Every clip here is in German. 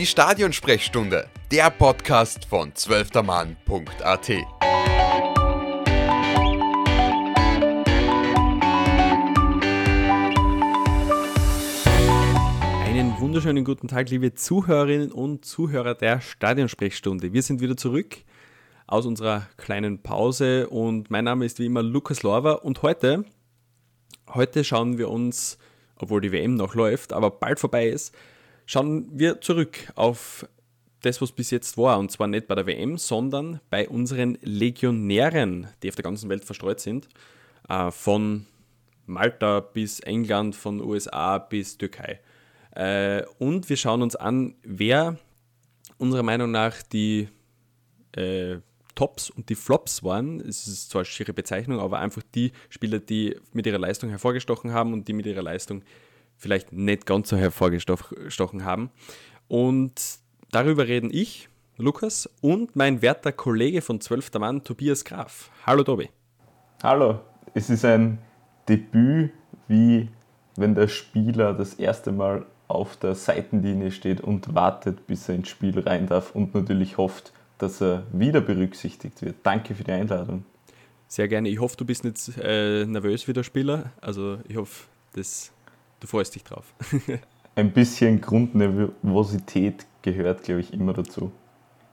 Die Stadionsprechstunde, der Podcast von zwölftermann.at. Einen wunderschönen guten Tag, liebe Zuhörerinnen und Zuhörer der Stadionsprechstunde. Wir sind wieder zurück aus unserer kleinen Pause und mein Name ist wie immer Lukas Lorber und heute, heute schauen wir uns, obwohl die WM noch läuft, aber bald vorbei ist, schauen wir zurück auf das, was bis jetzt war. Und zwar nicht bei der WM, sondern bei unseren Legionären, die auf der ganzen Welt verstreut sind. Äh, von Malta bis England, von USA bis Türkei. Äh, und wir schauen uns an, wer unserer Meinung nach die äh, Tops und die Flops waren. Es ist zwar eine schiere Bezeichnung, aber einfach die Spieler, die mit ihrer Leistung hervorgestochen haben und die mit ihrer Leistung vielleicht nicht ganz so hervorgestochen haben. Und darüber reden ich, Lukas, und mein werter Kollege von 12. Mann, Tobias Graf. Hallo Tobi. Hallo, es ist ein Debüt, wie wenn der Spieler das erste Mal auf der Seitenlinie steht und wartet, bis er ins Spiel rein darf und natürlich hofft, dass er wieder berücksichtigt wird. Danke für die Einladung. Sehr gerne. Ich hoffe, du bist nicht äh, nervös wie der Spieler. Also ich hoffe, das, du freust dich drauf. Ein bisschen Grundnervosität gehört, glaube ich, immer dazu.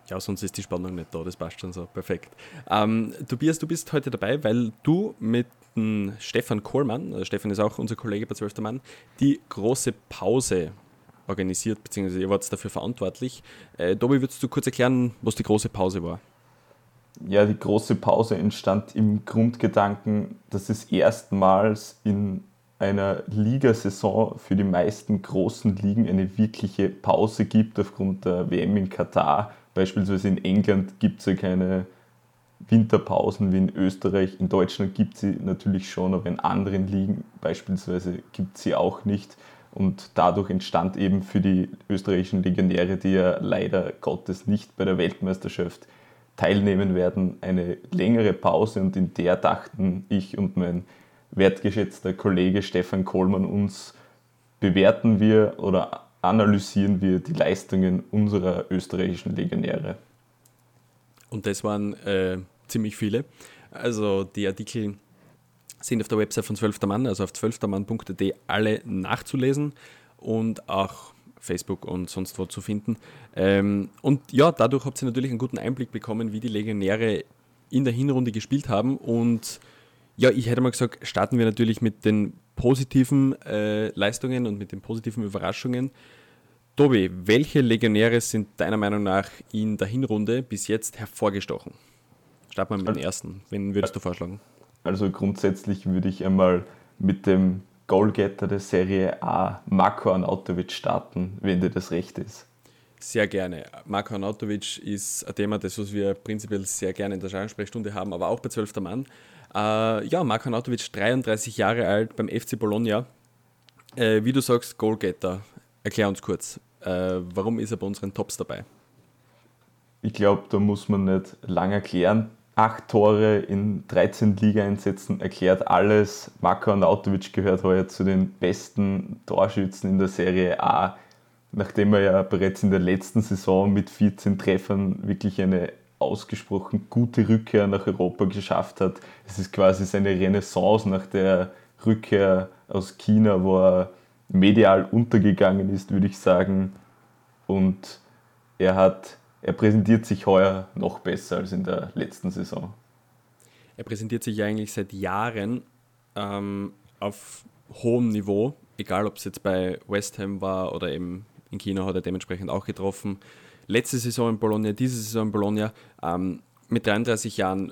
Ja, sonst ist die Spannung nicht da, das passt schon so. Perfekt. Ähm, Tobias, du bist heute dabei, weil du mit dem Stefan Kohlmann, also Stefan ist auch unser Kollege bei 12. Mann, die große Pause organisiert, beziehungsweise ihr wart dafür verantwortlich. Äh, Dobi, würdest du kurz erklären, was die große Pause war? Ja, die große Pause entstand im Grundgedanken, dass es erstmals in einer Ligasaison für die meisten großen Ligen eine wirkliche Pause gibt aufgrund der WM in Katar Beispielsweise in England gibt es ja keine Winterpausen wie in Österreich. In Deutschland gibt es sie natürlich schon, aber in anderen Ligen beispielsweise gibt es sie auch nicht. Und dadurch entstand eben für die österreichischen Legionäre, die ja leider Gottes nicht bei der Weltmeisterschaft teilnehmen werden, eine längere Pause. Und in der dachten ich und mein wertgeschätzter Kollege Stefan Kohlmann uns, bewerten wir oder analysieren wir die Leistungen unserer österreichischen Legionäre. Und das waren äh, ziemlich viele. Also die Artikel sind auf der Website von 12. Mann, also auf 12mann.de alle nachzulesen und auch Facebook und sonst wo zu finden. Ähm, und ja, dadurch habt ihr natürlich einen guten Einblick bekommen, wie die Legionäre in der Hinrunde gespielt haben. Und ja, ich hätte mal gesagt, starten wir natürlich mit den positiven äh, Leistungen und mit den positiven Überraschungen. Tobi, welche Legionäre sind deiner Meinung nach in der Hinrunde bis jetzt hervorgestochen? Starten wir mit dem ersten. Wen würdest du vorschlagen? Also grundsätzlich würde ich einmal mit dem Goalgetter der Serie A, Marko Arnautovic, starten, wenn dir das recht ist. Sehr gerne. Marko Arnautovic ist ein Thema, das wir prinzipiell sehr gerne in der Schallensprechstunde haben, aber auch bei 12. Mann. Äh, ja, Marko Arnautovic, 33 Jahre alt beim FC Bologna. Äh, wie du sagst, Goalgetter. Erklär uns kurz, äh, warum ist er bei unseren Tops dabei? Ich glaube, da muss man nicht lange erklären. Acht Tore in 13 Liga-Einsätzen erklärt alles. Marko Arnautovic gehört heuer zu den besten Torschützen in der Serie A, nachdem er ja bereits in der letzten Saison mit 14 Treffern wirklich eine ausgesprochen gute Rückkehr nach Europa geschafft hat. Es ist quasi seine Renaissance nach der Rückkehr aus China, wo er medial untergegangen ist, würde ich sagen. Und er hat, er präsentiert sich heuer noch besser als in der letzten Saison. Er präsentiert sich eigentlich seit Jahren ähm, auf hohem Niveau, egal ob es jetzt bei West Ham war oder eben in China hat er dementsprechend auch getroffen. Letzte Saison in Bologna, diese Saison in Bologna, ähm, mit 33 Jahren,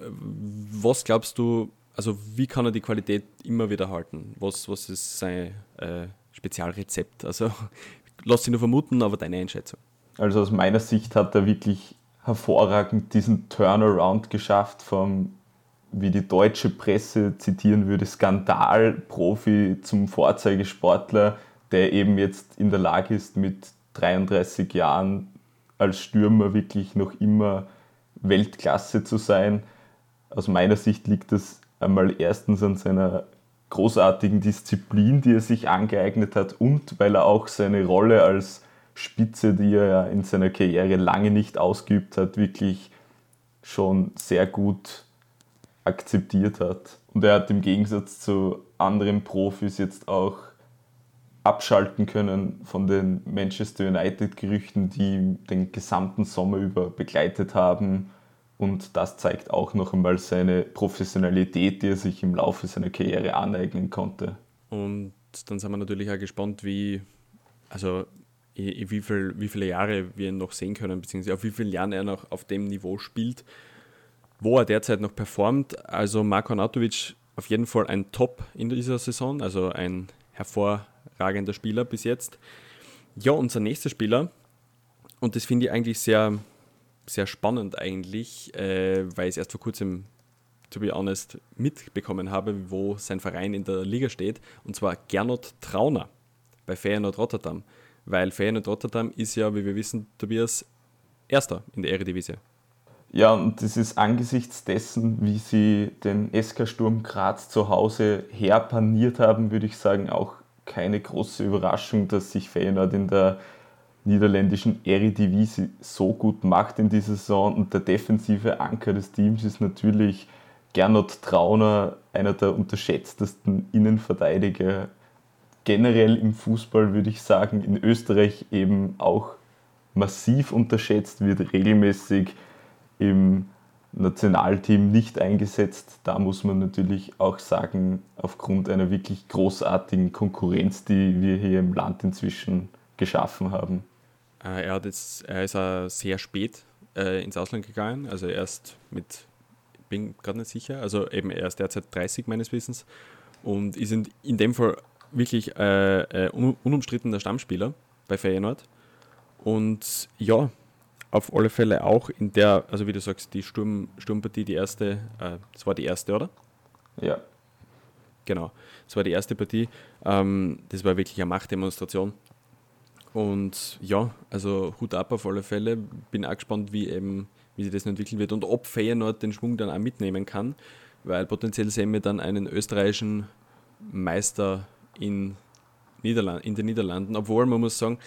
was glaubst du, also wie kann er die Qualität immer wieder halten? Was, was ist sein äh, Spezialrezept. Also lass dich nur vermuten, aber deine Einschätzung. Also aus meiner Sicht hat er wirklich hervorragend diesen Turnaround geschafft vom, wie die deutsche Presse zitieren würde, Skandalprofi zum Vorzeigesportler, der eben jetzt in der Lage ist, mit 33 Jahren als Stürmer wirklich noch immer Weltklasse zu sein. Aus meiner Sicht liegt das einmal erstens an seiner großartigen Disziplin, die er sich angeeignet hat und weil er auch seine Rolle als Spitze, die er ja in seiner Karriere lange nicht ausgeübt hat, wirklich schon sehr gut akzeptiert hat. Und er hat im Gegensatz zu anderen Profis jetzt auch abschalten können von den Manchester United-Gerüchten, die den gesamten Sommer über begleitet haben. Und das zeigt auch noch einmal seine Professionalität, die er sich im Laufe seiner Karriere aneignen konnte. Und dann sind wir natürlich auch gespannt, wie, also wie, viel, wie viele Jahre wir ihn noch sehen können, beziehungsweise auf wie viele Jahren er noch auf dem Niveau spielt, wo er derzeit noch performt. Also Marko Anatovic auf jeden Fall ein Top in dieser Saison, also ein hervorragender Spieler bis jetzt. Ja, unser nächster Spieler, und das finde ich eigentlich sehr, sehr spannend eigentlich, äh, weil ich es erst vor kurzem, to be honest, mitbekommen habe, wo sein Verein in der Liga steht, und zwar Gernot Trauner bei Feyenoord Rotterdam weil Feyenoord Rotterdam ist ja, wie wir wissen, Tobias, Erster in der Eredivisie. Ja, und das ist angesichts dessen, wie sie den SK Sturm Graz zu Hause herpaniert haben, würde ich sagen, auch keine große Überraschung, dass sich Feyenoord in der niederländischen Eredivisie so gut macht in dieser Saison. Und der defensive Anker des Teams ist natürlich Gernot Trauner, einer der unterschätztesten Innenverteidiger generell im Fußball würde ich sagen, in Österreich eben auch massiv unterschätzt, wird regelmäßig im Nationalteam nicht eingesetzt. Da muss man natürlich auch sagen, aufgrund einer wirklich großartigen Konkurrenz, die wir hier im Land inzwischen geschaffen haben. Äh, er, hat jetzt, er ist sehr spät äh, ins Ausland gegangen, also erst mit, bin gerade nicht sicher, also eben er ist derzeit 30 meines Wissens und ist in, in dem Fall wirklich äh, äh, unumstrittener Stammspieler bei Feyenoord. Und ja, auf alle Fälle auch in der, also wie du sagst, die Sturm, Sturmpartie, die erste, äh, das war die erste, oder? Ja. Genau, das war die erste Partie. Ähm, das war wirklich eine Machtdemonstration. Und ja, also Hut ab auf alle Fälle. Bin auch gespannt, wie eben, wie sich das entwickeln wird und ob Feyenoord den Schwung dann auch mitnehmen kann, weil potenziell sehen wir dann einen österreichischen Meister in, Niederland, in den Niederlanden, obwohl man muss sagen,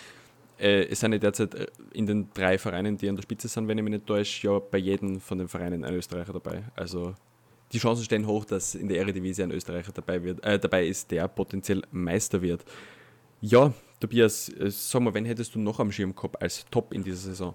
äh, es sind ja derzeit äh, in den drei Vereinen, die an der Spitze sind, wenn ich mich nicht täusche, ja bei jedem von den Vereinen ein Österreicher dabei. Also die Chancen stehen hoch, dass in der Eredivisie ein Österreicher dabei, wird, äh, dabei ist, der potenziell Meister wird. Ja, Tobias, äh, sag mal, wen hättest du noch am Schirm gehabt als Top in dieser Saison?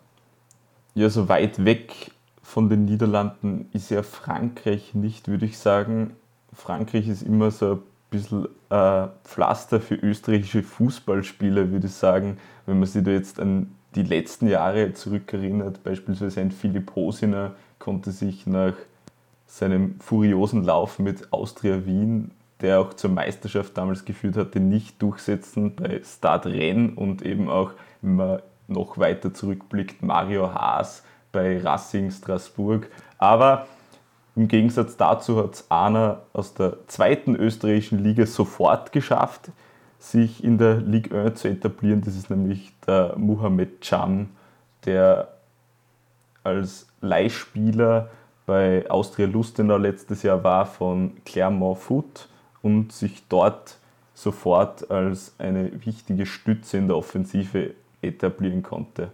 Ja, so weit weg von den Niederlanden ist ja Frankreich nicht, würde ich sagen. Frankreich ist immer so ein bisschen äh, Pflaster für österreichische Fußballspieler, würde ich sagen. Wenn man sich da jetzt an die letzten Jahre zurückerinnert, beispielsweise ein Philipp Hosiner konnte sich nach seinem furiosen Lauf mit Austria Wien, der auch zur Meisterschaft damals geführt hatte, nicht durchsetzen bei Stade Rennes und eben auch, wenn man noch weiter zurückblickt, Mario Haas bei Racing Straßburg. Aber im Gegensatz dazu hat es einer aus der zweiten österreichischen Liga sofort geschafft, sich in der Ligue 1 zu etablieren. Das ist nämlich der Mohamed Can, der als Leihspieler bei Austria Lustenau letztes Jahr war von Clermont Foot und sich dort sofort als eine wichtige Stütze in der Offensive etablieren konnte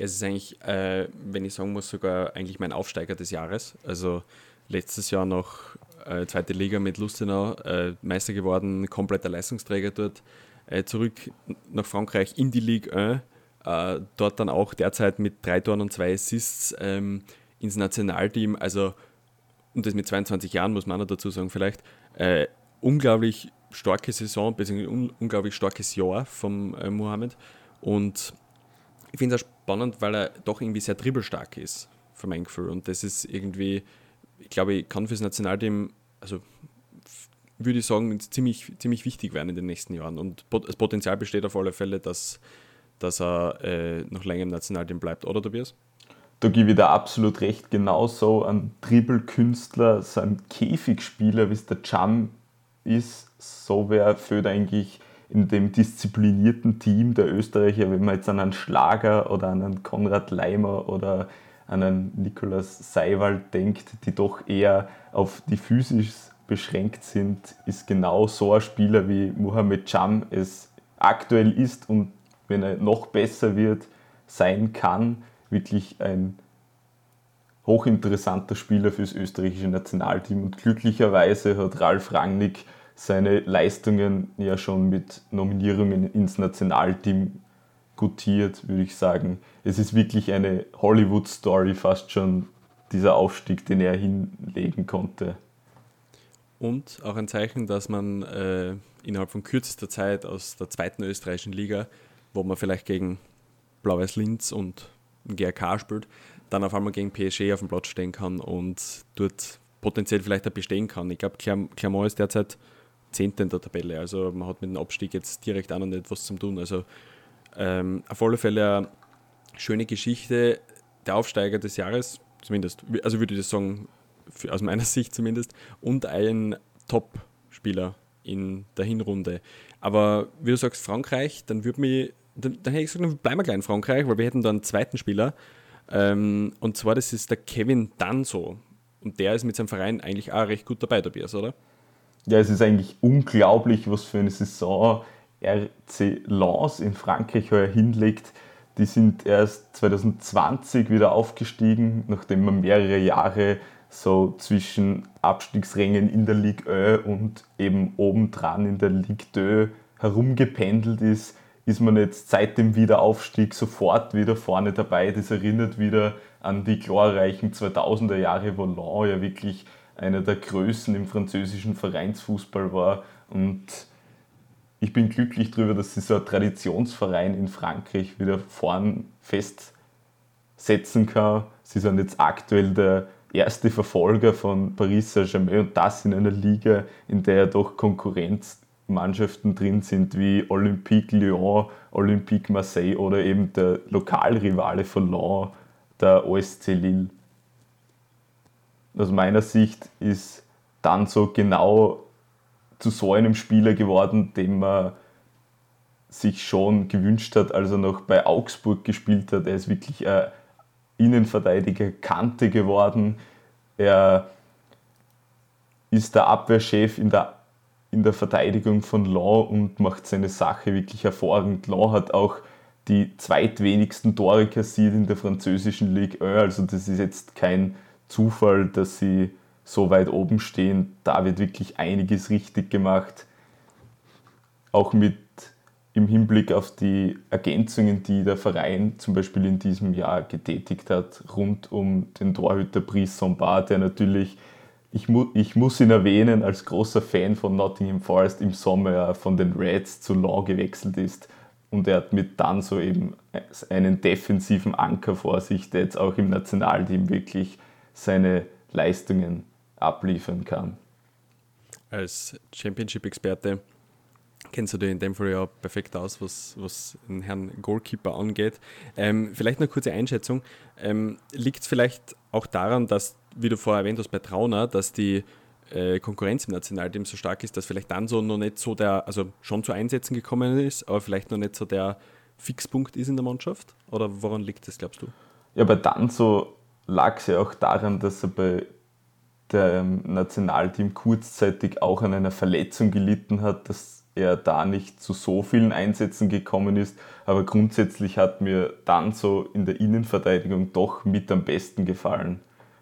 es ist eigentlich, äh, wenn ich sagen muss, sogar eigentlich mein Aufsteiger des Jahres. Also letztes Jahr noch äh, zweite Liga mit Lustenau, äh, Meister geworden, kompletter Leistungsträger dort, äh, zurück nach Frankreich in die Ligue 1, äh, dort dann auch derzeit mit drei Toren und zwei Assists ähm, ins Nationalteam, also und das mit 22 Jahren, muss man noch dazu sagen vielleicht, äh, unglaublich starke Saison, beziehungsweise un unglaublich starkes Jahr vom Mohamed und ich finde es spannend, weil er doch irgendwie sehr dribbelstark ist, für mein Gefühl. Und das ist irgendwie, ich glaube, ich kann fürs Nationalteam, also würde ich sagen, ziemlich, ziemlich wichtig werden in den nächsten Jahren. Und das Potenzial besteht auf alle Fälle, dass, dass er äh, noch länger im Nationalteam bleibt, oder Tobias? Da gebe ich dir absolut recht. Genauso ein Dribbelkünstler, so ein Käfigspieler, wie es der Jam ist, so wäre für eigentlich in dem disziplinierten Team der Österreicher, wenn man jetzt an einen Schlager oder an einen Konrad Leimer oder an einen Nikolaus Seiwald denkt, die doch eher auf die Physis beschränkt sind, ist genau so ein Spieler wie Mohamed Cham es aktuell ist und wenn er noch besser wird, sein kann. Wirklich ein hochinteressanter Spieler fürs österreichische Nationalteam und glücklicherweise hat Ralf Rangnick seine Leistungen ja schon mit Nominierungen ins Nationalteam gutiert, würde ich sagen. Es ist wirklich eine Hollywood-Story fast schon, dieser Aufstieg, den er hinlegen konnte. Und auch ein Zeichen, dass man äh, innerhalb von kürzester Zeit aus der zweiten österreichischen Liga, wo man vielleicht gegen Blau-Weiß Linz und GRK spielt, dann auf einmal gegen PSG auf dem Platz stehen kann und dort potenziell vielleicht auch bestehen kann. Ich glaube, Clermont ist derzeit Zehnte in der Tabelle, also man hat mit dem Abstieg jetzt direkt auch noch nicht was zu tun. Also ähm, auf alle Fälle eine schöne Geschichte. Der Aufsteiger des Jahres, zumindest, also würde ich das sagen, für, aus meiner Sicht zumindest, und ein Top-Spieler in der Hinrunde. Aber wie du sagst, Frankreich, dann würde mich, dann, dann hätte ich gesagt, dann bleiben wir gleich in Frankreich, weil wir hätten dann einen zweiten Spieler. Ähm, und zwar, das ist der Kevin Danso. Und der ist mit seinem Verein eigentlich auch recht gut dabei, Tobias, oder? Ja, es ist eigentlich unglaublich, was für eine Saison RC Lens in Frankreich heuer hinlegt. Die sind erst 2020 wieder aufgestiegen, nachdem man mehrere Jahre so zwischen Abstiegsrängen in der Ligue 1 und eben obendran in der Ligue 2 herumgependelt ist, ist man jetzt seit dem Wiederaufstieg sofort wieder vorne dabei. Das erinnert wieder an die glorreichen 2000er Jahre, wo Lens ja wirklich einer der Größen im französischen Vereinsfußball war. Und ich bin glücklich darüber, dass sie so ein Traditionsverein in Frankreich wieder vorn festsetzen kann. Sie sind jetzt aktuell der erste Verfolger von Paris Saint-Germain und das in einer Liga, in der ja doch Konkurrenzmannschaften drin sind wie Olympique Lyon, Olympique Marseille oder eben der Lokalrivale von Lyon, der OSC Lille. Aus meiner Sicht ist dann so genau zu so einem Spieler geworden, den man sich schon gewünscht hat, als er noch bei Augsburg gespielt hat. Er ist wirklich ein Innenverteidiger Kante geworden. Er ist der Abwehrchef in der, in der Verteidigung von Law und macht seine Sache wirklich hervorragend. Law hat auch die zweitwenigsten Tore kassiert in der französischen Ligue 1. Also das ist jetzt kein Zufall, dass sie so weit oben stehen. Da wird wirklich einiges richtig gemacht. Auch mit im Hinblick auf die Ergänzungen, die der Verein zum Beispiel in diesem Jahr getätigt hat, rund um den Torhüter Brice Sombart, der natürlich, ich, mu ich muss ihn erwähnen, als großer Fan von Nottingham Forest im Sommer von den Reds zu Law gewechselt ist. Und er hat mit dann so eben einen defensiven Anker vor sich, der jetzt auch im Nationalteam wirklich seine Leistungen abliefern kann. Als Championship-Experte kennst du dich in dem Fall ja perfekt aus, was, was den Herrn Goalkeeper angeht. Ähm, vielleicht eine kurze Einschätzung. Ähm, Liegt es vielleicht auch daran, dass, wie du vorher erwähnt hast, bei Trauner, dass die äh, Konkurrenz im Nationalteam so stark ist, dass vielleicht dann so noch nicht so der, also schon zu Einsätzen gekommen ist, aber vielleicht noch nicht so der Fixpunkt ist in der Mannschaft? Oder woran liegt das, glaubst du? Ja, bei Danzo lag es ja auch daran, dass er bei dem Nationalteam kurzzeitig auch an einer Verletzung gelitten hat, dass er da nicht zu so vielen Einsätzen gekommen ist. Aber grundsätzlich hat mir dann so in der Innenverteidigung doch mit am besten gefallen.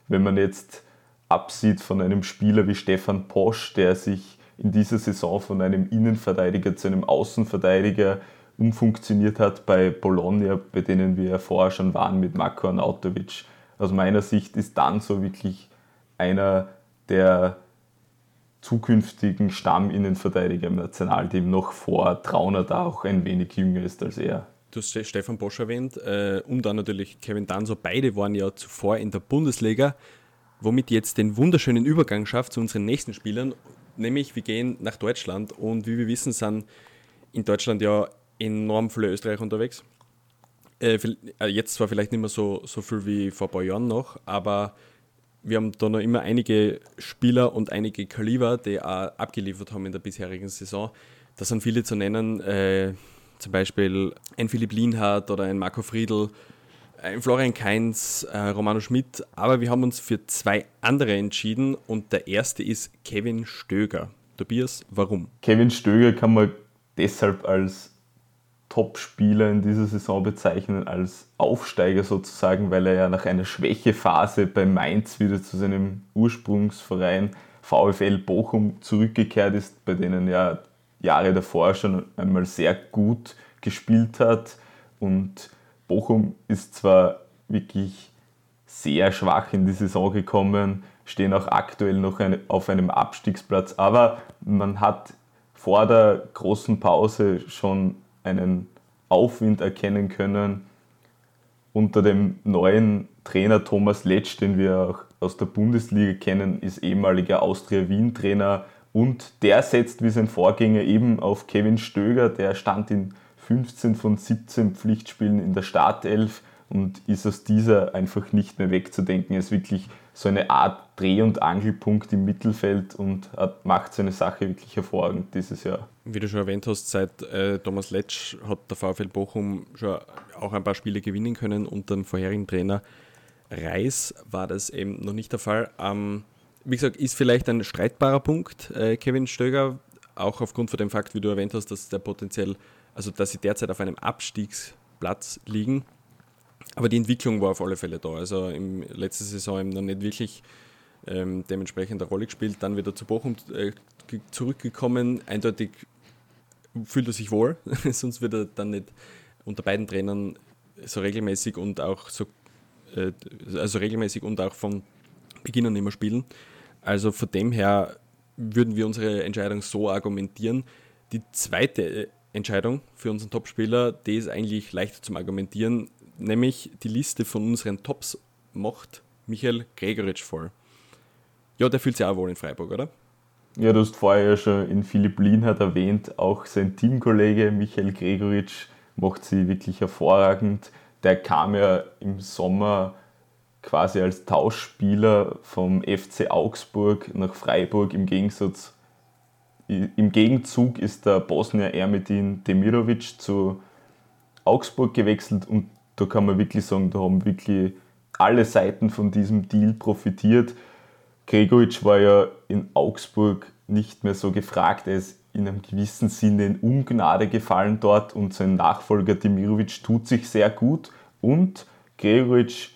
Wenn man jetzt absieht von einem Spieler wie Stefan Posch, der sich in dieser Saison von einem Innenverteidiger zu einem Außenverteidiger umfunktioniert hat bei Bologna, bei denen wir ja vorher schon waren mit Marko Arnautovic. Aus meiner Sicht ist dann so wirklich einer der zukünftigen Stamminnenverteidiger im Nationalteam noch vor Trauner, da auch ein wenig jünger ist als er. Du hast Stefan Bosch erwähnt äh, und dann natürlich Kevin Danso. Beide waren ja zuvor in der Bundesliga, womit jetzt den wunderschönen Übergang schafft zu unseren nächsten Spielern. Nämlich, wir gehen nach Deutschland und wie wir wissen, sind in Deutschland ja enorm viele Österreicher unterwegs. Äh, äh jetzt zwar vielleicht nicht mehr so, so viel wie vor ein paar Jahren noch, aber wir haben da noch immer einige Spieler und einige Kaliber, die auch abgeliefert haben in der bisherigen Saison. Da sind viele zu nennen, äh, zum Beispiel ein Philipp Lienhardt oder ein Marco Friedl, ein Florian Kainz, äh, Romano Schmidt. Aber wir haben uns für zwei andere entschieden und der erste ist Kevin Stöger. Tobias, warum? Kevin Stöger kann man deshalb als Top-Spieler in dieser Saison bezeichnen, als Aufsteiger sozusagen, weil er ja nach einer Schwächephase bei Mainz wieder zu seinem Ursprungsverein VfL Bochum zurückgekehrt ist, bei denen er Jahre davor schon einmal sehr gut gespielt hat. Und Bochum ist zwar wirklich sehr schwach in die Saison gekommen, stehen auch aktuell noch auf einem Abstiegsplatz, aber man hat vor der großen Pause schon einen Aufwind erkennen können. Unter dem neuen Trainer Thomas Letsch, den wir auch aus der Bundesliga kennen, ist ehemaliger Austria-Wien-Trainer und der setzt wie sein Vorgänger eben auf Kevin Stöger, der stand in 15 von 17 Pflichtspielen in der Startelf und ist aus dieser einfach nicht mehr wegzudenken. Er ist wirklich so eine Art Dreh- und Angelpunkt im Mittelfeld und hat, macht seine Sache wirklich hervorragend dieses Jahr. Wie du schon erwähnt hast, seit äh, Thomas Letsch hat der VfL Bochum schon auch ein paar Spiele gewinnen können. Unter dem vorherigen Trainer Reis war das eben noch nicht der Fall. Ähm, wie gesagt, ist vielleicht ein streitbarer Punkt, äh, Kevin Stöger, auch aufgrund von dem Fakt, wie du erwähnt hast, dass der potenziell, also dass sie derzeit auf einem Abstiegsplatz liegen aber die Entwicklung war auf alle Fälle da. Also im letzten Saison eben noch nicht wirklich ähm, dementsprechend eine Rolle gespielt. Dann wieder zu Bochum äh, zurückgekommen. Eindeutig fühlt er sich wohl, sonst wird er dann nicht unter beiden Trainern so regelmäßig und auch so äh, also regelmäßig und auch von Beginn an immer spielen. Also von dem her würden wir unsere Entscheidung so argumentieren. Die zweite äh, Entscheidung für unseren Topspieler, die ist eigentlich leichter zum Argumentieren nämlich die Liste von unseren Tops macht Michael Gregoritsch voll. Ja, der fühlt sich auch wohl in Freiburg, oder? Ja, du hast vorher ja schon in Philipp Lienhardt erwähnt, auch sein Teamkollege Michael Gregoritsch macht sie wirklich hervorragend. Der kam ja im Sommer quasi als Tauschspieler vom FC Augsburg nach Freiburg. Im Gegensatz, im Gegenzug ist der Bosnier Ermedin Demirovic zu Augsburg gewechselt und da kann man wirklich sagen, da haben wirklich alle Seiten von diesem Deal profitiert. Gregoritsch war ja in Augsburg nicht mehr so gefragt. Er ist in einem gewissen Sinne in Ungnade gefallen dort und sein Nachfolger Demirovic tut sich sehr gut und Gregoritsch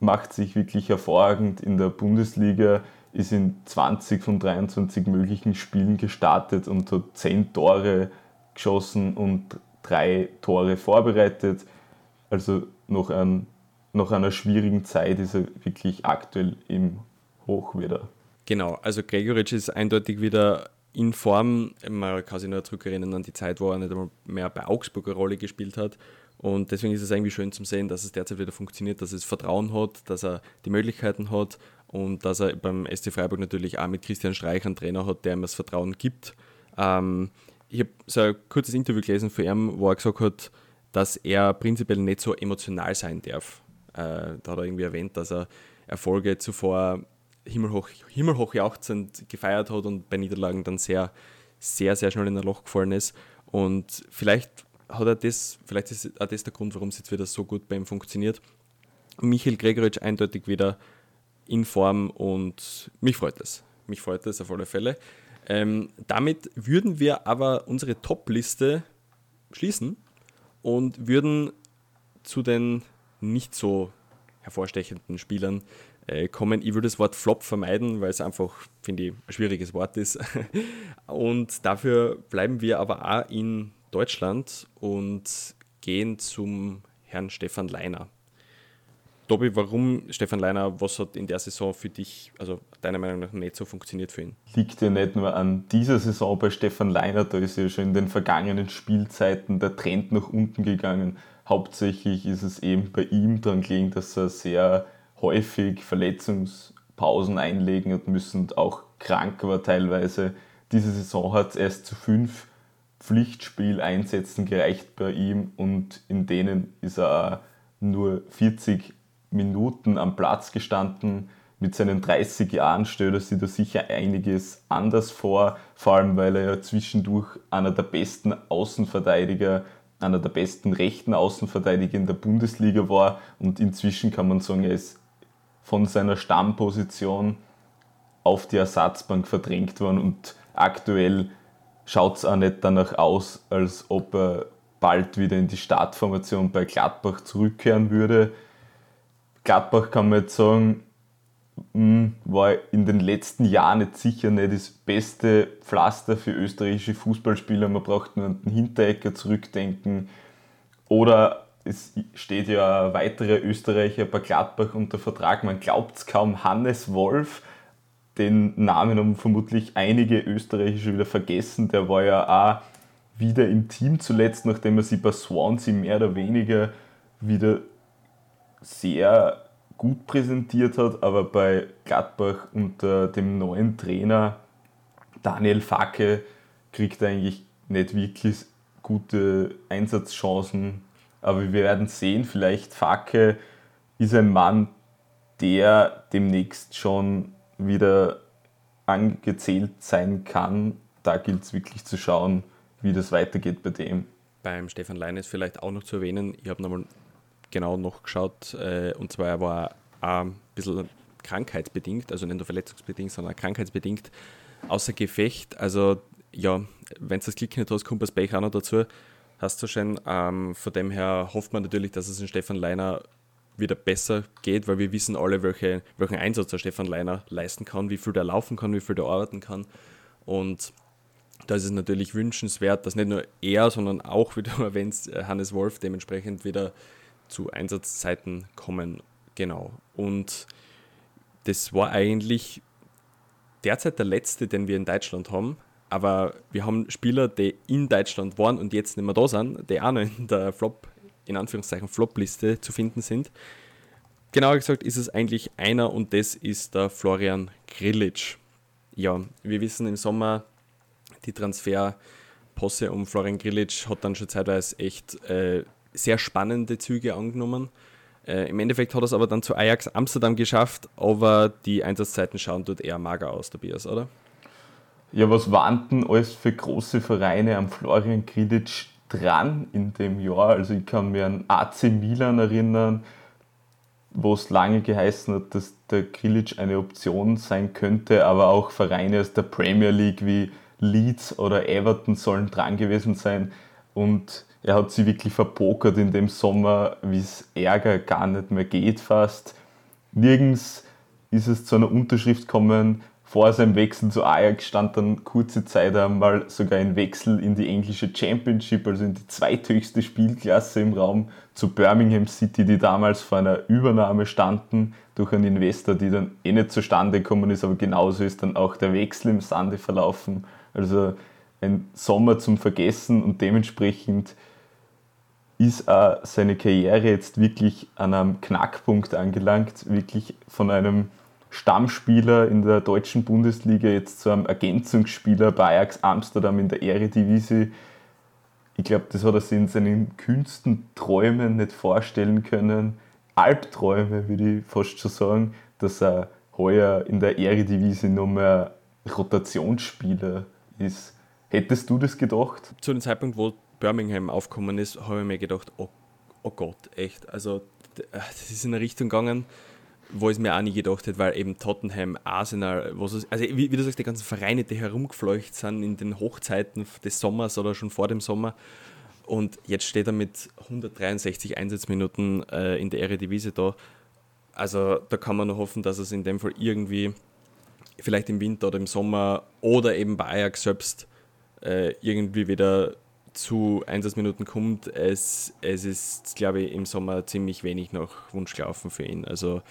macht sich wirklich hervorragend in der Bundesliga, ist in 20 von 23 möglichen Spielen gestartet und hat 10 Tore geschossen und drei Tore vorbereitet. Also noch, ein, nach einer schwierigen Zeit ist er wirklich aktuell im Hoch wieder. Genau, also Gregoritsch ist eindeutig wieder in Form. Man kann sich nur zurückerinnern an die Zeit, wo er nicht einmal mehr bei Augsburg eine Rolle gespielt hat. Und deswegen ist es irgendwie schön zu sehen, dass es derzeit wieder funktioniert, dass es Vertrauen hat, dass er die Möglichkeiten hat und dass er beim SC Freiburg natürlich auch mit Christian Streich einen Trainer hat, der ihm das Vertrauen gibt. Ähm, ich habe so ein kurzes Interview gelesen von ihm, wo er gesagt hat, dass er prinzipiell nicht so emotional sein darf. Äh, da hat er irgendwie erwähnt, dass er Erfolge zuvor himmelhoch, himmelhoch jauchzend gefeiert hat und bei Niederlagen dann sehr, sehr, sehr schnell in ein Loch gefallen ist. Und vielleicht hat er das, vielleicht ist auch das der Grund, warum es jetzt wieder so gut bei ihm funktioniert. Michael Gregoritsch eindeutig wieder in Form und mich freut es. Mich freut es auf alle Fälle. Ähm, damit würden wir aber unsere Top-Liste schließen und würden zu den nicht so hervorstechenden Spielern äh, kommen. Ich würde das Wort Flop vermeiden, weil es einfach, finde ich, ein schwieriges Wort ist. und dafür bleiben wir aber auch in Deutschland und gehen zum Herrn Stefan Leiner. Tobi, warum Stefan Leiner, was hat in der Saison für dich, also deiner Meinung nach, nicht so funktioniert für ihn? Liegt ja nicht nur an dieser Saison bei Stefan Leiner, da ist ja schon in den vergangenen Spielzeiten der Trend nach unten gegangen. Hauptsächlich ist es eben bei ihm daran gelegen, dass er sehr häufig Verletzungspausen einlegen hat müssen und auch krank war teilweise. Diese Saison hat es erst zu fünf Pflichtspieleinsätzen gereicht bei ihm und in denen ist er nur 40 Minuten am Platz gestanden. Mit seinen 30 Jahren stellt er sich da sicher einiges anders vor, vor allem weil er ja zwischendurch einer der besten Außenverteidiger, einer der besten rechten Außenverteidiger in der Bundesliga war und inzwischen kann man sagen, er ist von seiner Stammposition auf die Ersatzbank verdrängt worden und aktuell schaut es auch nicht danach aus, als ob er bald wieder in die Startformation bei Gladbach zurückkehren würde. Gladbach kann man jetzt sagen, hm, war in den letzten Jahren jetzt sicher nicht das beste Pflaster für österreichische Fußballspieler. Man braucht nur an den Hinterecker zurückdenken. Oder es steht ja ein weiterer Österreicher bei Gladbach unter Vertrag. Man glaubt es kaum, Hannes Wolf. Den Namen haben vermutlich einige Österreicher wieder vergessen. Der war ja auch wieder im Team zuletzt, nachdem er sich bei Swansea mehr oder weniger wieder sehr gut präsentiert hat, aber bei Gladbach unter dem neuen Trainer Daniel Facke kriegt er eigentlich nicht wirklich gute Einsatzchancen. Aber wir werden sehen, vielleicht Facke ist ein Mann, der demnächst schon wieder angezählt sein kann. Da gilt es wirklich zu schauen, wie das weitergeht bei dem. Beim Stefan Lein ist vielleicht auch noch zu erwähnen, ich habe nochmal genau noch geschaut, äh, und zwar er war ein bisschen krankheitsbedingt, also nicht nur verletzungsbedingt, sondern krankheitsbedingt außer Gefecht. Also ja, wenn du das Glück nicht hast, kommt das Pech auch noch dazu. Hast du schon. Ähm, von dem her hofft man natürlich, dass es in Stefan Leiner wieder besser geht, weil wir wissen alle, welche, welchen Einsatz der Stefan Leiner leisten kann, wie viel der laufen kann, wie viel der arbeiten kann. Und da ist es natürlich wünschenswert, dass nicht nur er, sondern auch, wie du erwähnst, Hannes Wolf dementsprechend wieder zu Einsatzzeiten kommen. Genau. Und das war eigentlich derzeit der letzte, den wir in Deutschland haben. Aber wir haben Spieler, die in Deutschland waren und jetzt nicht mehr da sind, die auch noch in der Flop, in Anführungszeichen Flop-Liste zu finden sind. Genauer gesagt ist es eigentlich einer und das ist der Florian Grillitsch. Ja, wir wissen im Sommer, die Transferposse um Florian Grillitsch hat dann schon zeitweise echt äh, sehr spannende Züge angenommen. Äh, Im Endeffekt hat er es aber dann zu Ajax Amsterdam geschafft, aber die Einsatzzeiten schauen dort eher mager aus, Tobias, oder? Ja, was waren denn alles für große Vereine am Florian Grilic dran in dem Jahr? Also ich kann mir an AC Milan erinnern, wo es lange geheißen hat, dass der Grilic eine Option sein könnte, aber auch Vereine aus der Premier League wie Leeds oder Everton sollen dran gewesen sein. Und er hat sie wirklich verpokert in dem Sommer, wie es Ärger gar nicht mehr geht fast. Nirgends ist es zu einer Unterschrift gekommen. Vor seinem Wechsel zu Ajax stand dann kurze Zeit einmal sogar ein Wechsel in die englische Championship, also in die zweithöchste Spielklasse im Raum zu Birmingham City, die damals vor einer Übernahme standen durch einen Investor, die dann eh nicht zustande gekommen ist, aber genauso ist dann auch der Wechsel im Sande verlaufen. Also ein Sommer zum Vergessen und dementsprechend ist auch seine Karriere jetzt wirklich an einem Knackpunkt angelangt, wirklich von einem Stammspieler in der deutschen Bundesliga jetzt zu einem Ergänzungsspieler bei Ajax Amsterdam in der Eredivisie. Ich glaube, das hat er sich in seinen kühnsten Träumen nicht vorstellen können. Albträume, würde ich fast schon sagen, dass er heuer in der Eredivisie noch mehr Rotationsspieler ist. Hättest du das gedacht? Zu dem Zeitpunkt, wo Birmingham aufgekommen ist, habe ich mir gedacht, oh, oh Gott, echt. Also, das ist in eine Richtung gegangen, wo ich es mir auch nie gedacht hätte, weil eben Tottenham, Arsenal, was es, also wie, wie, du sagst, die ganzen Vereine, die herumgefleucht sind in den Hochzeiten des Sommers oder schon vor dem Sommer. Und jetzt steht er mit 163 Einsatzminuten äh, in der Eredivisie da. Also da kann man nur hoffen, dass es in dem Fall irgendwie vielleicht im Winter oder im Sommer oder eben bei Ajax selbst äh, irgendwie wieder zu Einsatzminuten kommt. Es, es ist, glaube ich, im Sommer ziemlich wenig nach Wunsch gelaufen für ihn. Also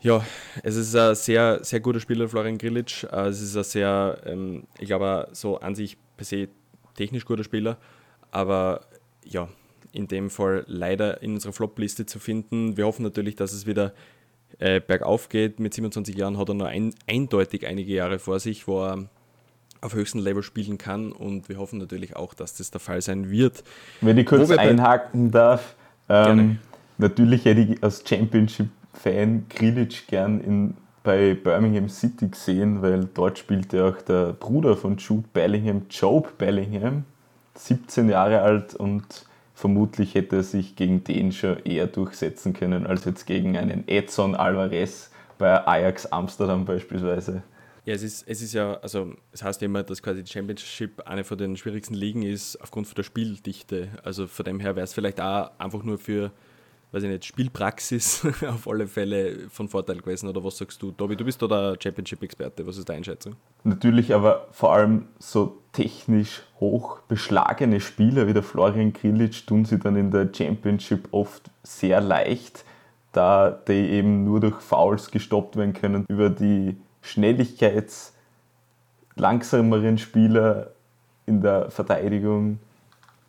ja, es ist ein sehr, sehr guter Spieler, Florian Grilic. Äh, es ist ein sehr, ähm, ich glaube, so an sich per se technisch guter Spieler, aber ja, in dem Fall leider in unserer Flop-Liste zu finden. Wir hoffen natürlich, dass es wieder äh, bergauf geht. Mit 27 Jahren hat er noch ein, eindeutig einige Jahre vor sich, wo er auf höchstem Level spielen kann und wir hoffen natürlich auch, dass das der Fall sein wird. Wenn ich kurz einhaken darf, ähm, natürlich hätte ich als Championship-Fan Grilic gern in, bei Birmingham City gesehen, weil dort spielt ja auch der Bruder von Jude Bellingham, Job Bellingham, 17 Jahre alt und vermutlich hätte er sich gegen den schon eher durchsetzen können als jetzt gegen einen Edson Alvarez bei Ajax Amsterdam beispielsweise. Ja, es ist, es ist ja, also es heißt immer, dass quasi die Championship eine von den schwierigsten Ligen ist aufgrund von der Spieldichte. Also von dem her wäre es vielleicht auch einfach nur für, weiß ich nicht, Spielpraxis auf alle Fälle von Vorteil gewesen. Oder was sagst du, Tobi? Du bist da der Championship-Experte. Was ist deine Einschätzung? Natürlich, aber vor allem so technisch hoch beschlagene Spieler wie der Florian Grilic tun sie dann in der Championship oft sehr leicht, da die eben nur durch Fouls gestoppt werden können über die schnelligkeitslangsameren Spieler in der Verteidigung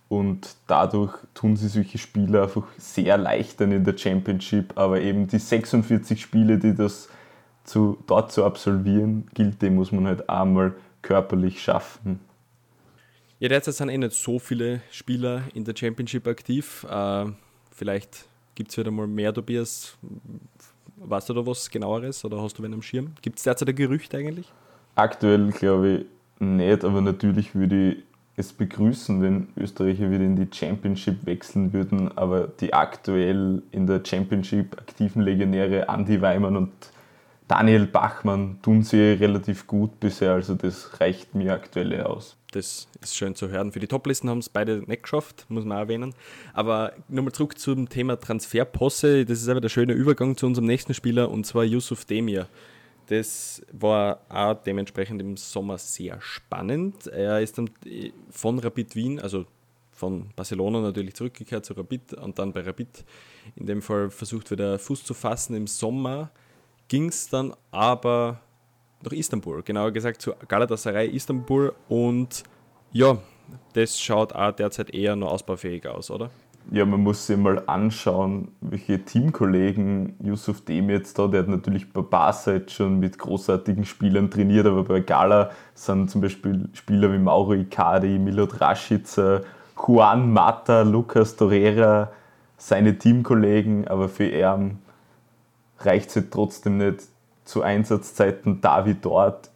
und dadurch tun sie solche Spieler einfach sehr leicht dann in der Championship, aber eben die 46 Spiele, die das zu, dort zu absolvieren, gilt, die muss man halt einmal körperlich schaffen. Ja, derzeit sind eh nicht so viele Spieler in der Championship aktiv. Äh, vielleicht gibt es wieder mal mehr, Tobias. Weißt du da was genaueres oder hast du wen am Schirm? Gibt es derzeit ein Gerücht eigentlich? Aktuell glaube ich nicht, aber natürlich würde ich es begrüßen, wenn Österreicher wieder in die Championship wechseln würden, aber die aktuell in der Championship aktiven Legionäre Andy Weimann und Daniel Bachmann tun sie relativ gut bisher, also das reicht mir aktuell aus. Das ist schön zu hören. Für die Toplisten haben es beide nicht geschafft, muss man auch erwähnen. Aber nochmal zurück zum Thema Transferposse. Das ist aber der schöne Übergang zu unserem nächsten Spieler und zwar Yusuf Demir. Das war auch dementsprechend im Sommer sehr spannend. Er ist dann von Rapid Wien, also von Barcelona natürlich zurückgekehrt zu Rapid und dann bei Rapid in dem Fall versucht wieder Fuß zu fassen. Im Sommer ging es dann aber nach Istanbul, genauer gesagt zu Galatasaray Istanbul und ja, das schaut auch derzeit eher noch ausbaufähig aus, oder? Ja, man muss sich mal anschauen, welche Teamkollegen Yusuf Dem jetzt da, der hat natürlich bei Barca jetzt schon mit großartigen Spielern trainiert, aber bei Gala sind zum Beispiel Spieler wie Mauro Icardi, Milot Rashica, Juan Mata, Lucas Torreira, seine Teamkollegen, aber für ihn reicht es halt trotzdem nicht zu Einsatzzeiten David dort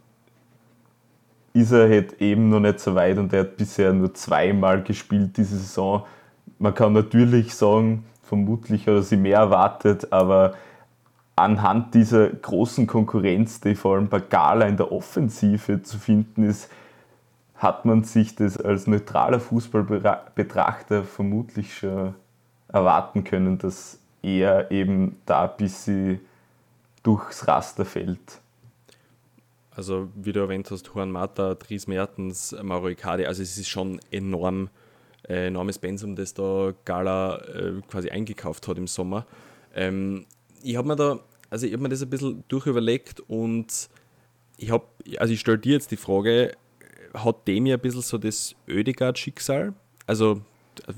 ist er halt eben noch nicht so weit und er hat bisher nur zweimal gespielt diese Saison. Man kann natürlich sagen, vermutlich hat er sie mehr erwartet, aber anhand dieser großen Konkurrenz, die vor allem bei Gala in der Offensive zu finden ist, hat man sich das als neutraler Fußballbetrachter vermutlich schon erwarten können, dass er eben da ein bisschen durchs Raster fällt. Also, wie du erwähnt hast, Juan Mata, Dries Mertens, Mauro Icardi, also es ist schon enorm, äh, enormes Pensum, das da Gala äh, quasi eingekauft hat im Sommer. Ähm, ich habe mir da, also ich habe mir das ein bisschen durchüberlegt und ich habe, also ich stelle dir jetzt die Frage, hat dem ja ein bisschen so das Ödegard-Schicksal? Also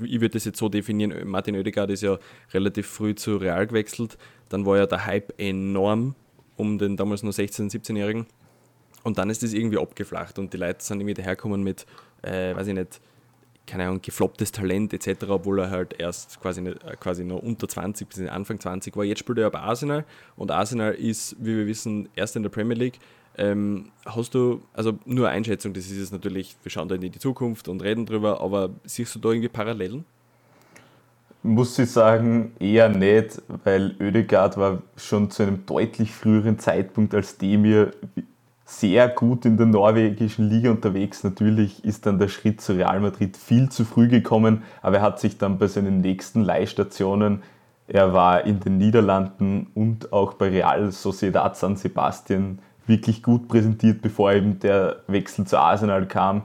ich würde das jetzt so definieren, Martin Oedegaard ist ja relativ früh zu Real gewechselt, dann war ja der Hype enorm um den damals nur 16-, 17-Jährigen und dann ist das irgendwie abgeflacht und die Leute sind irgendwie daherkommen mit, äh, weiß ich nicht, keine Ahnung, geflopptes Talent etc., obwohl er halt erst quasi, äh, quasi noch unter 20 bis Anfang 20 war. Jetzt spielt er bei Arsenal und Arsenal ist, wie wir wissen, erst in der Premier League. Ähm, hast du, also nur Einschätzung, das ist jetzt natürlich, wir schauen da in die Zukunft und reden drüber, aber siehst du da irgendwie Parallelen? Muss ich sagen, eher nicht, weil Oedegaard war schon zu einem deutlich früheren Zeitpunkt als Demir sehr gut in der norwegischen Liga unterwegs. Natürlich ist dann der Schritt zu Real Madrid viel zu früh gekommen, aber er hat sich dann bei seinen nächsten Leihstationen, er war in den Niederlanden und auch bei Real Sociedad San Sebastian wirklich gut präsentiert, bevor eben der Wechsel zu Arsenal kam.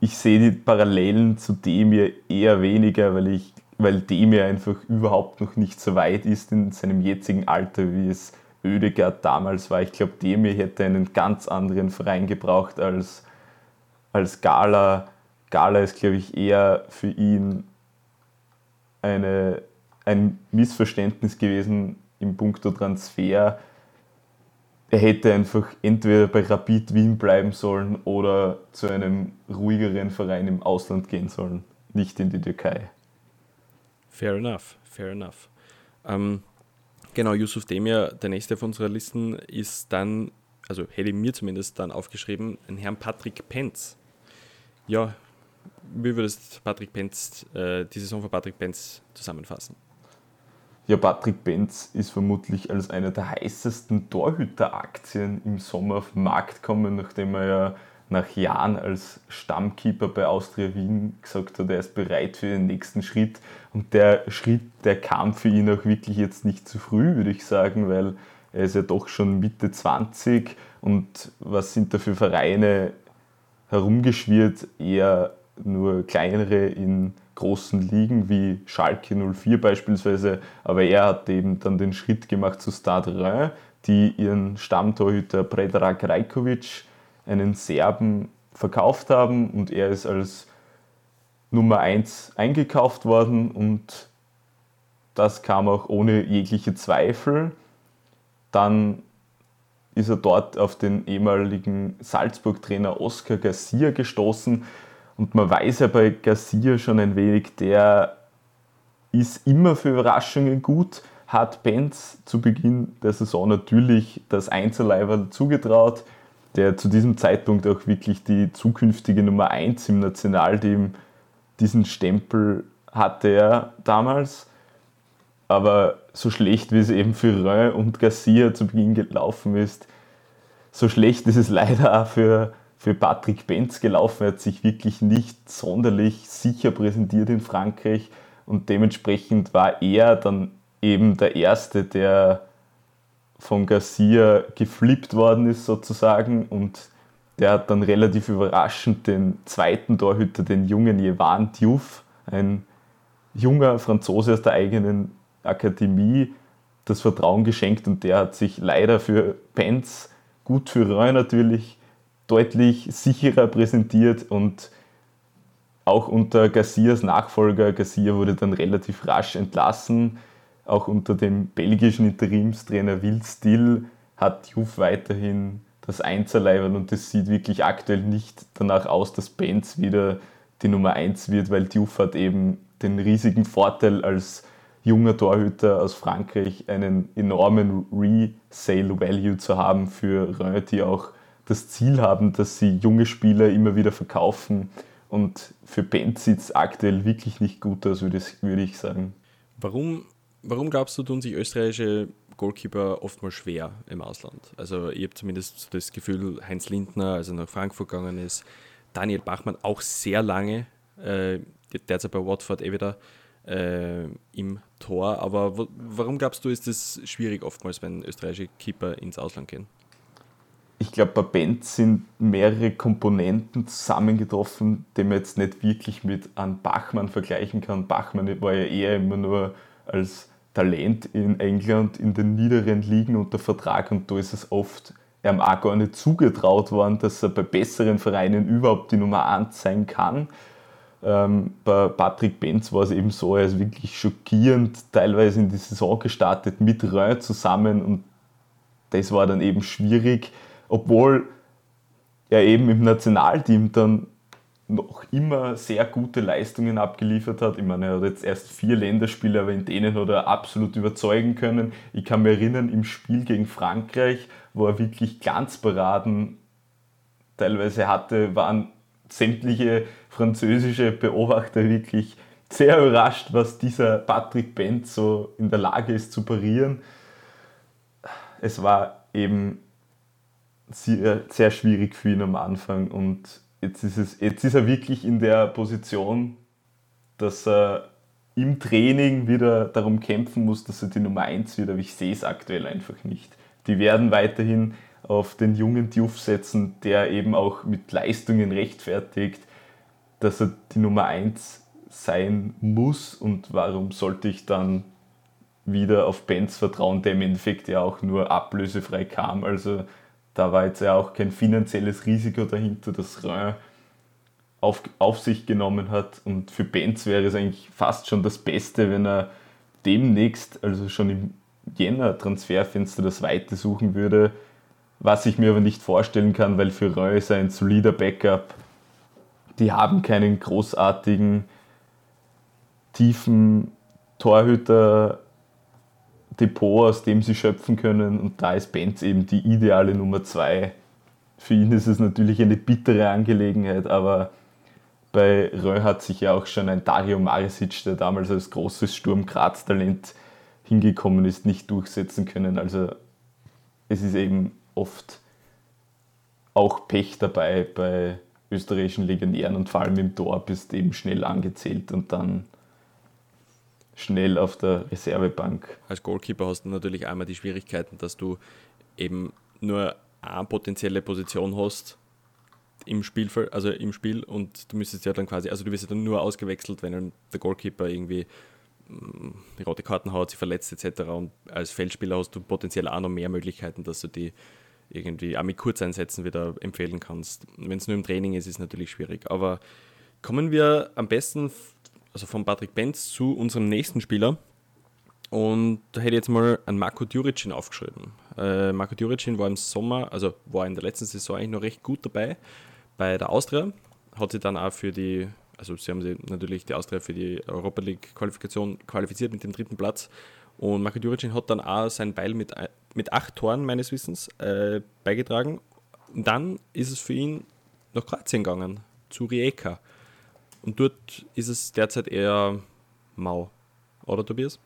Ich sehe die Parallelen zu Demir eher weniger, weil, ich, weil Demir einfach überhaupt noch nicht so weit ist in seinem jetzigen Alter, wie es Oedegaard damals war. Ich glaube, Demir hätte einen ganz anderen Verein gebraucht als, als Gala. Gala ist, glaube ich, eher für ihn eine, ein Missverständnis gewesen im Punkto Transfer. Er hätte einfach entweder bei Rapid Wien bleiben sollen oder zu einem ruhigeren Verein im Ausland gehen sollen, nicht in die Türkei. Fair enough, fair enough. Ähm, Genau, Yusuf Demir, der nächste auf unserer Listen, ist dann, also hätte mir zumindest dann aufgeschrieben, ein Herrn Patrick Penz. Ja, wie würdest Patrick Penz, äh, die Saison von Patrick Penz zusammenfassen? Ja, Patrick Benz ist vermutlich als einer der heißesten Torhüteraktien im Sommer auf den Markt gekommen, nachdem er ja nach Jahren als Stammkeeper bei Austria Wien gesagt hat, er ist bereit für den nächsten Schritt. Und der Schritt, der kam für ihn auch wirklich jetzt nicht zu früh, würde ich sagen, weil er ist ja doch schon Mitte 20 und was sind da für Vereine herumgeschwirrt? Eher nur kleinere in großen Ligen wie Schalke 04 beispielsweise, aber er hat eben dann den Schritt gemacht zu Stade Rhein, die ihren Stammtorhüter Predrag Rajkovic einen Serben verkauft haben und er ist als Nummer 1 eingekauft worden und das kam auch ohne jegliche Zweifel. Dann ist er dort auf den ehemaligen Salzburg-Trainer Oscar Garcia gestoßen und man weiß ja bei Garcia schon ein wenig, der ist immer für Überraschungen gut, hat Benz zu Beginn der Saison natürlich das Einzelleiber zugetraut, der zu diesem Zeitpunkt auch wirklich die zukünftige Nummer 1 im Nationalteam, diesen Stempel hatte er damals. Aber so schlecht wie es eben für Rhein und Garcia zu Beginn gelaufen ist, so schlecht ist es leider auch für, für Patrick Benz gelaufen. Er hat sich wirklich nicht sonderlich sicher präsentiert in Frankreich und dementsprechend war er dann eben der Erste, der von Garcia geflippt worden ist sozusagen und der hat dann relativ überraschend den zweiten Torhüter, den jungen Jevan Diouf, ein junger Franzose aus der eigenen Akademie, das Vertrauen geschenkt und der hat sich leider für Benz, gut für Reun natürlich, deutlich sicherer präsentiert und auch unter Garcias Nachfolger, Garcia wurde dann relativ rasch entlassen, auch unter dem belgischen Interimstrainer Will Still hat Juve weiterhin das Einzelleiberl und es sieht wirklich aktuell nicht danach aus, dass Benz wieder die Nummer 1 wird, weil Juve hat eben den riesigen Vorteil als junger Torhüter aus Frankreich einen enormen Resale Value zu haben für Reun, die auch das Ziel haben, dass sie junge Spieler immer wieder verkaufen. Und für Benz sieht es aktuell wirklich nicht gut aus, würde ich sagen. Warum Warum glaubst du, tun sich österreichische Goalkeeper oftmals schwer im Ausland? Also ich habe zumindest das Gefühl, Heinz Lindner, als er nach Frankfurt gegangen ist, Daniel Bachmann auch sehr lange, äh, derzeit bei Watford eh wieder äh, im Tor. Aber warum glaubst du, ist es schwierig oftmals, wenn österreichische Keeper ins Ausland gehen? Ich glaube, bei Benz sind mehrere Komponenten zusammengetroffen, die man jetzt nicht wirklich mit einem Bachmann vergleichen kann. Bachmann war ja eher immer nur als Talent in England in den niederen Ligen unter Vertrag und da ist es oft ihm auch gar nicht zugetraut worden, dass er bei besseren Vereinen überhaupt die Nummer 1 sein kann. Ähm, bei Patrick Benz war es eben so, er ist wirklich schockierend teilweise in die Saison gestartet mit Rhein zusammen und das war dann eben schwierig, obwohl er eben im Nationalteam dann noch immer sehr gute Leistungen abgeliefert hat. Ich meine, er hat jetzt erst vier Länderspiele, aber in denen hat er absolut überzeugen können. Ich kann mich erinnern, im Spiel gegen Frankreich, wo er wirklich Glanzparaden teilweise hatte, waren sämtliche französische Beobachter wirklich sehr überrascht, was dieser Patrick Benz so in der Lage ist zu parieren. Es war eben sehr, sehr schwierig für ihn am Anfang und jetzt ist, es, jetzt ist er wirklich in der Position, dass er im Training wieder darum kämpfen muss, dass er die Nummer 1 wird, aber ich sehe es aktuell einfach nicht. Die werden weiterhin auf den jungen Diouf setzen, der eben auch mit Leistungen rechtfertigt, dass er die Nummer 1 sein muss und warum sollte ich dann wieder auf Benz vertrauen, der im Endeffekt ja auch nur ablösefrei kam. Also da war jetzt ja auch kein finanzielles Risiko dahinter, das Rhein auf, auf sich genommen hat. Und für Benz wäre es eigentlich fast schon das Beste, wenn er demnächst, also schon im Jänner-Transferfenster, das Weite suchen würde. Was ich mir aber nicht vorstellen kann, weil für Reu ist er ein solider Backup. Die haben keinen großartigen, tiefen Torhüter Depot, aus dem sie schöpfen können. Und da ist Benz eben die ideale Nummer zwei. Für ihn ist es natürlich eine bittere Angelegenheit, aber bei Rö hat sich ja auch schon ein Dario Marisic, der damals als großes Sturm Graz-Talent hingekommen ist, nicht durchsetzen können. Also es ist eben oft auch Pech dabei bei österreichischen Legionären und vor allem im Tor bist eben schnell angezählt und dann schnell auf der Reservebank. Als Goalkeeper hast du natürlich einmal die Schwierigkeiten, dass du eben nur eine potenzielle Position hast im Spiel, also im Spiel und du müsstest ja dann quasi, also du wirst ja dann nur ausgewechselt, wenn der Goalkeeper irgendwie mm, die rote Karten hat, sich verletzt etc. Und als Feldspieler hast du potenziell auch noch mehr Möglichkeiten, dass du die irgendwie auch mit Kurzeinsätzen wieder empfehlen kannst. Wenn es nur im Training ist, ist es natürlich schwierig. Aber kommen wir am besten also von Patrick Benz zu unserem nächsten Spieler. Und da hätte ich jetzt mal einen Marco Djuricin aufgeschrieben. Äh, Marco Djuricin war im Sommer, also war in der letzten Saison eigentlich noch recht gut dabei bei der Austria. Hat sich dann auch für die, also sie haben sie natürlich die Austria für die Europa League Qualifikation qualifiziert mit dem dritten Platz. Und Marco Djuricin hat dann auch sein Beil mit, mit acht Toren meines Wissens äh, beigetragen. Und dann ist es für ihn nach Kroatien gegangen, zu Rijeka. Und dort ist es derzeit eher mau, oder Tobias?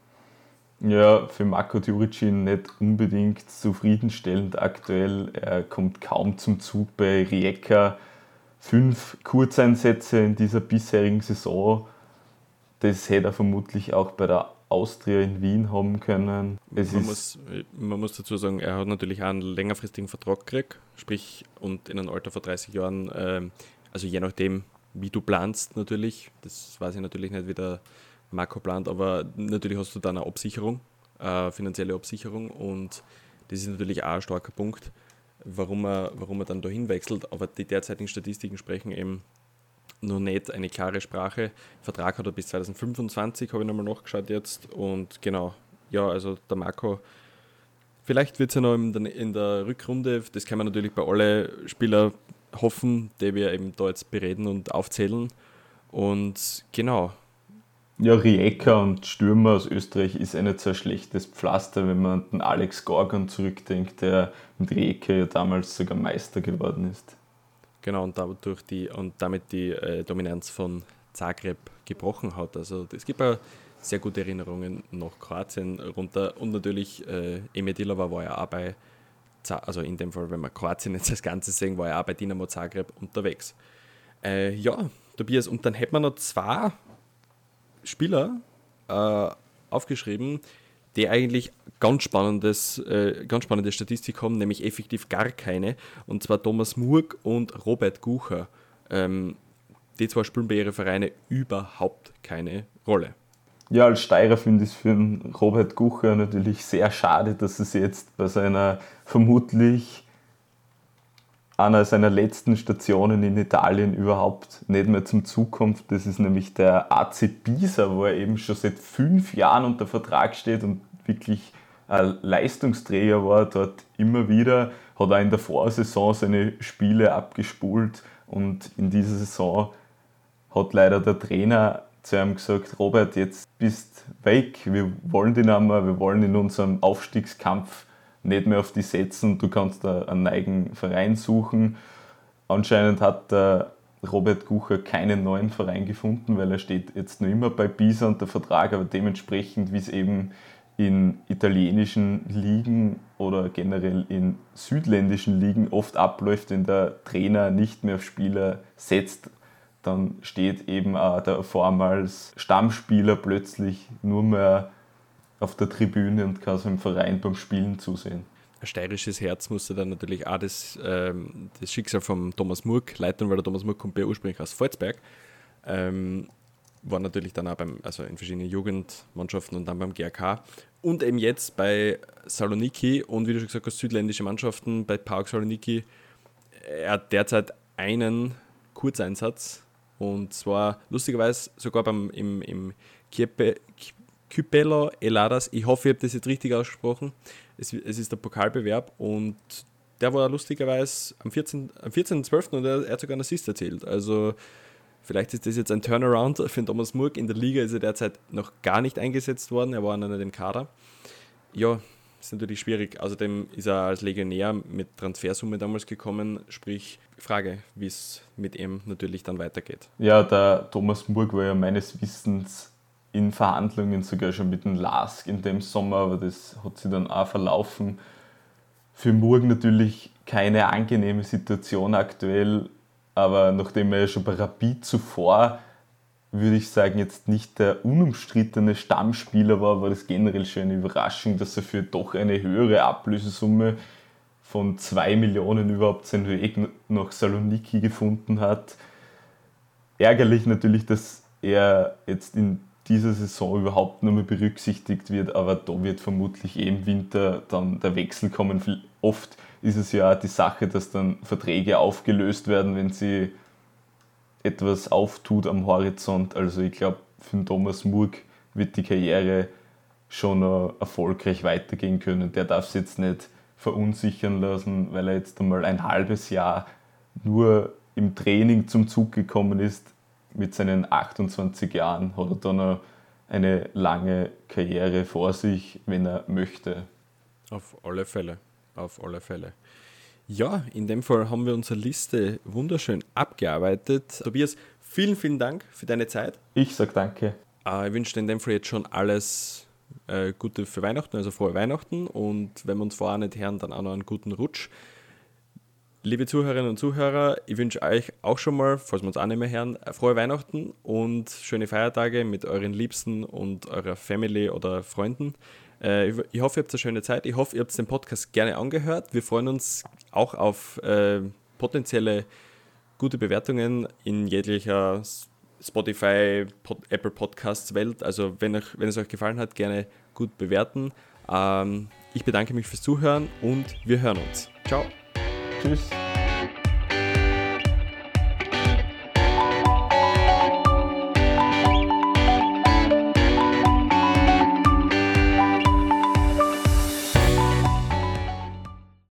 Ja, für Marco Djuricin nicht unbedingt zufriedenstellend aktuell. Er kommt kaum zum Zug bei Rijeka. Fünf Kurzeinsätze in dieser bisherigen Saison. Das hätte er vermutlich auch bei der Austria in Wien haben können. Es man, muss, man muss dazu sagen, er hat natürlich auch einen längerfristigen Vertrag gekriegt, sprich, und in einem Alter von 30 Jahren, äh, also je nachdem, wie du planst natürlich. Das weiß ich natürlich nicht, wie der Marco plant, aber natürlich hast du dann eine Absicherung, eine finanzielle Absicherung und das ist natürlich auch ein starker Punkt, warum er, warum er dann dahin wechselt. Aber die derzeitigen Statistiken sprechen eben noch nicht eine klare Sprache. Vertrag hat er bis 2025, habe ich nochmal nachgeschaut jetzt. Und genau, ja, also der Marco, vielleicht wird es ja noch in der, in der Rückrunde, das kann man natürlich bei allen Spielern hoffen, die wir eben da jetzt bereden und aufzählen. Und genau. Ja, Rijeka und Stürmer aus Österreich ist ein nicht so schlechtes Pflaster, wenn man an den Alex Gorgon zurückdenkt, der mit Rijeka ja damals sogar Meister geworden ist. Genau, und dadurch die und damit die äh, Dominanz von Zagreb gebrochen hat. Also es gibt ja sehr gute Erinnerungen nach Kroatien runter und natürlich äh, Emir Dilova war ja auch bei also in dem Fall, wenn wir Kroatien jetzt als Ganzes sehen, war er auch bei Dinamo Zagreb unterwegs. Äh, ja, Tobias, und dann hätte man noch zwei Spieler äh, aufgeschrieben, die eigentlich ganz, spannendes, äh, ganz spannende Statistik haben, nämlich effektiv gar keine, und zwar Thomas Murg und Robert Gucher. Ähm, die zwei spielen bei ihren Vereinen überhaupt keine Rolle. Ja, als Steirer finde ich es für Robert Gucher natürlich sehr schade, dass es jetzt bei seiner vermutlich einer seiner letzten Stationen in Italien überhaupt nicht mehr zum Zug kommt. Das ist nämlich der AC Pisa, wo er eben schon seit fünf Jahren unter Vertrag steht und wirklich ein Leistungsträger war dort immer wieder, hat er in der Vorsaison seine Spiele abgespult und in dieser Saison hat leider der Trainer zu ihm gesagt, Robert, jetzt bist weg, wir wollen dich nicht mehr, wir wollen in unserem Aufstiegskampf nicht mehr auf die setzen, du kannst da einen eigenen Verein suchen. Anscheinend hat der Robert Gucher keinen neuen Verein gefunden, weil er steht jetzt noch immer bei Pisa und der Vertrag, aber dementsprechend, wie es eben in italienischen Ligen oder generell in südländischen Ligen oft abläuft, wenn der Trainer nicht mehr auf Spieler setzt, dann steht eben auch der vormals Stammspieler plötzlich nur mehr auf der Tribüne und kann seinem Verein beim Spielen zusehen. Ein steirisches Herz musste dann natürlich auch das, ähm, das Schicksal von Thomas Murk leiten, weil der Thomas Murk kommt ja ursprünglich aus Volzberg. Ähm, war natürlich dann auch beim, also in verschiedenen Jugendmannschaften und dann beim GRK. Und eben jetzt bei Saloniki und wie du schon gesagt hast, südländische Mannschaften bei Park Saloniki. Er hat derzeit einen Kurzeinsatz und zwar lustigerweise sogar beim, im, im Kiepe, Kypelo Eladas. Ich hoffe, ich habe das jetzt richtig ausgesprochen. Es, es, ist der Pokalbewerb und der war lustigerweise am 14.12. Am 14 und er, er, hat sogar einen Assist erzählt. Also vielleicht ist das jetzt ein Turnaround für Thomas Murk. In der Liga ist er derzeit noch gar nicht eingesetzt worden. Er war nicht im Kader. Ja, ist natürlich schwierig. Außerdem ist er als Legionär mit Transfersumme damals gekommen. Sprich, Frage, wie es mit ihm natürlich dann weitergeht. Ja, der Thomas Murg war ja meines Wissens in Verhandlungen sogar schon mit dem Lask in dem Sommer, aber das hat sich dann auch verlaufen. Für Murg natürlich keine angenehme Situation aktuell, aber nachdem er ja schon bei Rapid zuvor, würde ich sagen, jetzt nicht der unumstrittene Stammspieler war, war das generell schon eine Überraschung, dass er für doch eine höhere Ablösesumme von 2 Millionen überhaupt seinen Weg nach Saloniki gefunden hat. Ärgerlich natürlich, dass er jetzt in dieser Saison überhaupt nicht mehr berücksichtigt wird, aber da wird vermutlich eh im Winter dann der Wechsel kommen. Oft ist es ja die Sache, dass dann Verträge aufgelöst werden, wenn sie etwas auftut am Horizont. Also ich glaube, für den Thomas Murg wird die Karriere schon erfolgreich weitergehen können. Der darf es jetzt nicht verunsichern lassen, weil er jetzt einmal ein halbes Jahr nur im Training zum Zug gekommen ist mit seinen 28 Jahren hat er dann noch eine lange Karriere vor sich, wenn er möchte. Auf alle Fälle, auf alle Fälle. Ja, in dem Fall haben wir unsere Liste wunderschön abgearbeitet. Tobias, vielen, vielen Dank für deine Zeit. Ich sage danke. Äh, ich wünsche dir in dem Fall jetzt schon alles äh, Gute für Weihnachten, also frohe Weihnachten. Und wenn wir uns vorher nicht hören, dann auch noch einen guten Rutsch. Liebe Zuhörerinnen und Zuhörer, ich wünsche euch auch schon mal, falls wir uns auch nicht mehr hören, frohe Weihnachten und schöne Feiertage mit euren Liebsten und eurer Family oder Freunden. Äh, ich hoffe, ihr habt eine schöne Zeit. Ich hoffe, ihr habt den Podcast gerne angehört. Wir freuen uns auch auf äh, potenzielle gute Bewertungen in jeglicher Spotify, Apple Podcasts Welt. Also wenn, euch, wenn es euch gefallen hat, gerne gut bewerten. Ähm, ich bedanke mich fürs Zuhören und wir hören uns. Ciao. Tschüss.